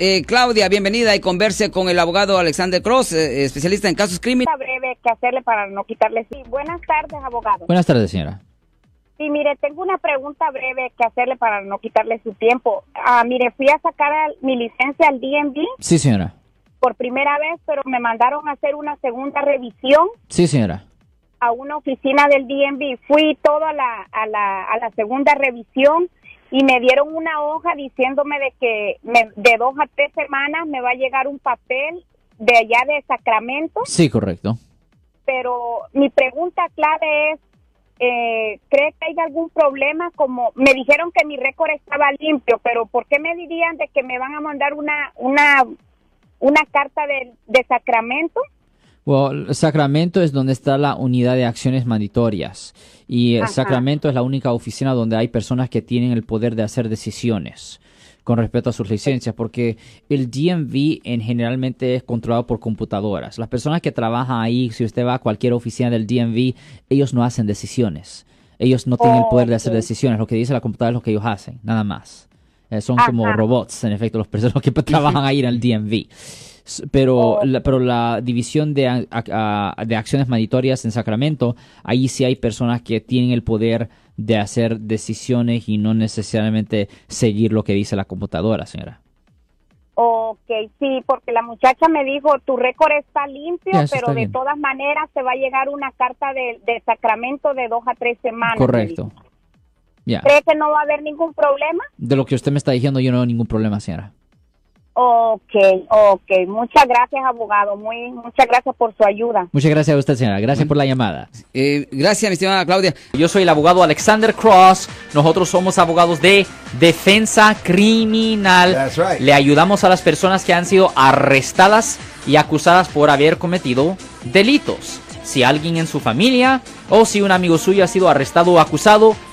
Eh, Claudia, bienvenida y converse con el abogado Alexander Cross, eh, especialista en casos criminales. breve que hacerle para no quitarle. Sí, buenas tardes, abogado. Buenas tardes, señora. Sí, mire, tengo una pregunta breve que hacerle para no quitarle su tiempo. Ah, mire, fui a sacar al- mi licencia al DMV Sí, señora. por primera vez, pero me mandaron a hacer una segunda revisión Sí, señora. a una oficina del DMV. Fui todo a la, a la, a la segunda revisión y me dieron una hoja diciéndome de que me- de dos a tres semanas me va a llegar un papel de allá de Sacramento. Sí, correcto. pero mi pregunta clave es, eh, ¿cree que hay algún problema? Como me dijeron que mi récord estaba limpio, pero ¿por qué me dirían de que me van a mandar una una una carta de, de Sacramento? Well, Sacramento es donde está la unidad de acciones mandatorias. Y Ajá. Sacramento es la única oficina donde hay personas que tienen el poder de hacer decisiones con respecto a sus licencias, porque el DMV en generalmente es controlado por computadoras. Las personas que trabajan ahí, si usted va a cualquier oficina del DMV, ellos no hacen decisiones. Ellos no tienen el poder de hacer decisiones. Lo que dice la computadora es lo que ellos hacen, nada más. Eh, son como robots, en efecto, las personas que trabajan ahí en el DMV. Pero, Oh. la, pero la división de, a- a- de acciones mandatorias en Sacramento, ahí sí hay personas que tienen el poder de hacer decisiones y no necesariamente seguir lo que dice la computadora, señora. Ok, sí, porque la muchacha me dijo, tu récord está limpio, pero está de bien. todas maneras te va a llegar una carta de, de Sacramento de dos a tres semanas. Correcto. Ya. ¿Cree que no va a haber ningún problema? De lo que usted me está diciendo, yo no veo ningún problema, señora. Ok, ok. Muchas gracias, abogado. Muy, muchas gracias por su ayuda. Muchas gracias a usted, señora. Gracias por la llamada. Eh, gracias, mi estimada Claudia. Yo soy el abogado Alexander Cross. Nosotros somos abogados de defensa criminal. That's right. Le ayudamos a las personas que han sido arrestadas y acusadas por haber cometido delitos. Si alguien en su familia o si un amigo suyo ha sido arrestado o acusado,